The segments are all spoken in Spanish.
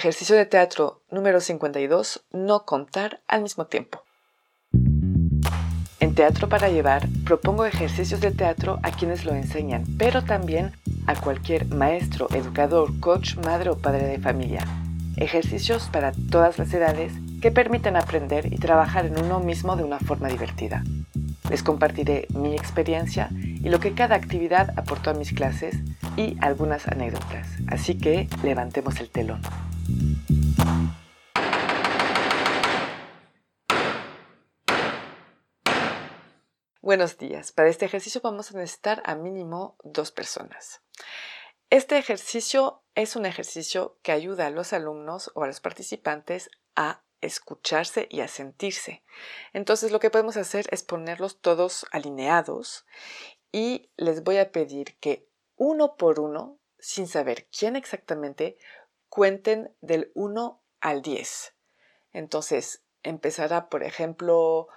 Ejercicio de teatro número 52. No contar al mismo tiempo. En Teatro para Llevar propongo ejercicios de teatro a quienes lo enseñan, pero también a cualquier maestro, educador, coach, madre o padre de familia. Ejercicios para todas las edades que permiten aprender y trabajar en uno mismo de una forma divertida. Les compartiré mi experiencia y lo que cada actividad aportó a mis clases y algunas anécdotas. Así que levantemos el telón. Buenos días. Para este ejercicio vamos a necesitar a mínimo dos personas. Este ejercicio es un ejercicio que ayuda a los alumnos o a los participantes a escucharse y a sentirse. Entonces lo que podemos hacer es ponerlos todos alineados y les voy a pedir que uno por uno, sin saber quién exactamente, cuenten del 1 al 10. Entonces empezará, por ejemplo,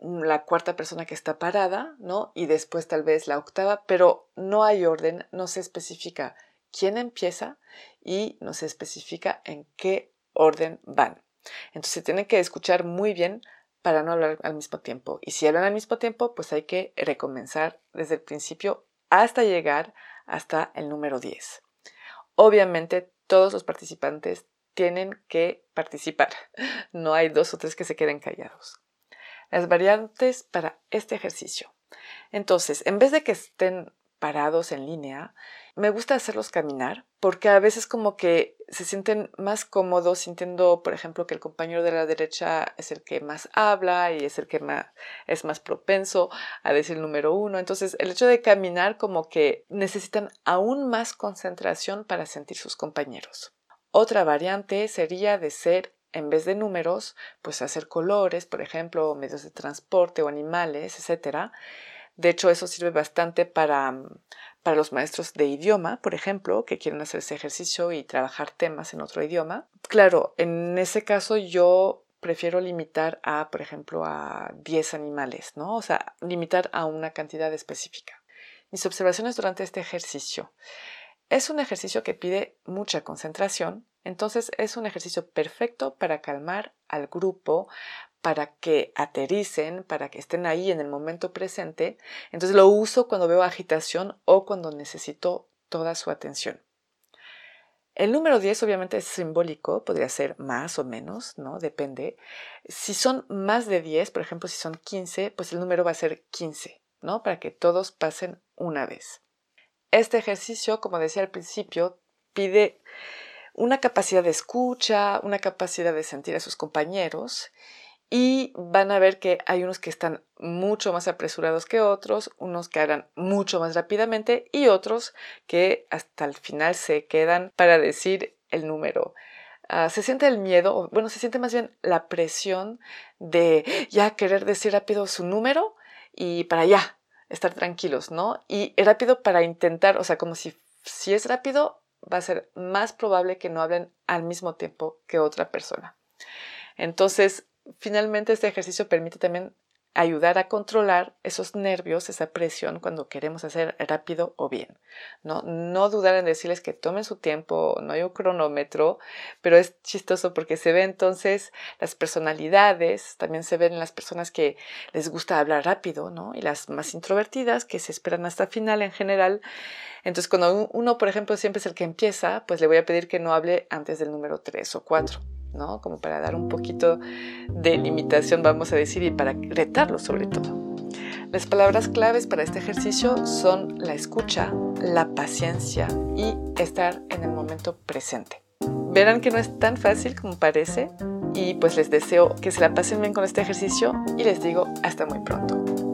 la cuarta persona que está parada, ¿no? Y después tal vez la octava, pero no hay orden, no se especifica quién empieza y no se especifica en qué orden van. Entonces se tiene que escuchar muy bien para no hablar al mismo tiempo. Y si hablan al mismo tiempo, pues hay que recomenzar desde el principio hasta llegar hasta el número 10. Obviamente todos los participantes tienen que participar. No hay dos o tres que se queden callados las variantes para este ejercicio. Entonces, en vez de que estén parados en línea, me gusta hacerlos caminar porque a veces como que se sienten más cómodos sintiendo, por ejemplo, que el compañero de la derecha es el que más habla y es el que más, es más propenso a decir número uno. Entonces, el hecho de caminar como que necesitan aún más concentración para sentir sus compañeros. Otra variante sería de ser en vez de números, pues hacer colores, por ejemplo, medios de transporte o animales, etc. De hecho, eso sirve bastante para, para los maestros de idioma, por ejemplo, que quieren hacer ese ejercicio y trabajar temas en otro idioma. Claro, en ese caso yo prefiero limitar a, por ejemplo, a 10 animales, ¿no? O sea, limitar a una cantidad específica. Mis observaciones durante este ejercicio. Es un ejercicio que pide mucha concentración, entonces es un ejercicio perfecto para calmar al grupo, para que aterricen, para que estén ahí en el momento presente. Entonces lo uso cuando veo agitación o cuando necesito toda su atención. El número 10 obviamente es simbólico, podría ser más o menos, ¿no? Depende. Si son más de 10, por ejemplo, si son 15, pues el número va a ser 15, ¿no? Para que todos pasen una vez. Este ejercicio, como decía al principio, pide una capacidad de escucha, una capacidad de sentir a sus compañeros y van a ver que hay unos que están mucho más apresurados que otros, unos que harán mucho más rápidamente y otros que hasta el final se quedan para decir el número. Ah, se siente el miedo, bueno, se siente más bien la presión de ya querer decir rápido su número y para ya estar tranquilos, ¿no? Y rápido para intentar, o sea, como si, si es rápido, va a ser más probable que no hablen al mismo tiempo que otra persona. Entonces, finalmente este ejercicio permite también ayudar a controlar esos nervios, esa presión cuando queremos hacer rápido o bien. No, no dudar en decirles que tomen su tiempo, no hay un cronómetro, pero es chistoso porque se ve entonces las personalidades, también se ven las personas que les gusta hablar rápido, ¿no? Y las más introvertidas que se esperan hasta final en general. Entonces, cuando uno, por ejemplo, siempre es el que empieza, pues le voy a pedir que no hable antes del número 3 o 4. ¿No? Como para dar un poquito de limitación, vamos a decir, y para retarlo sobre todo. Las palabras claves para este ejercicio son la escucha, la paciencia y estar en el momento presente. Verán que no es tan fácil como parece y pues les deseo que se la pasen bien con este ejercicio y les digo hasta muy pronto.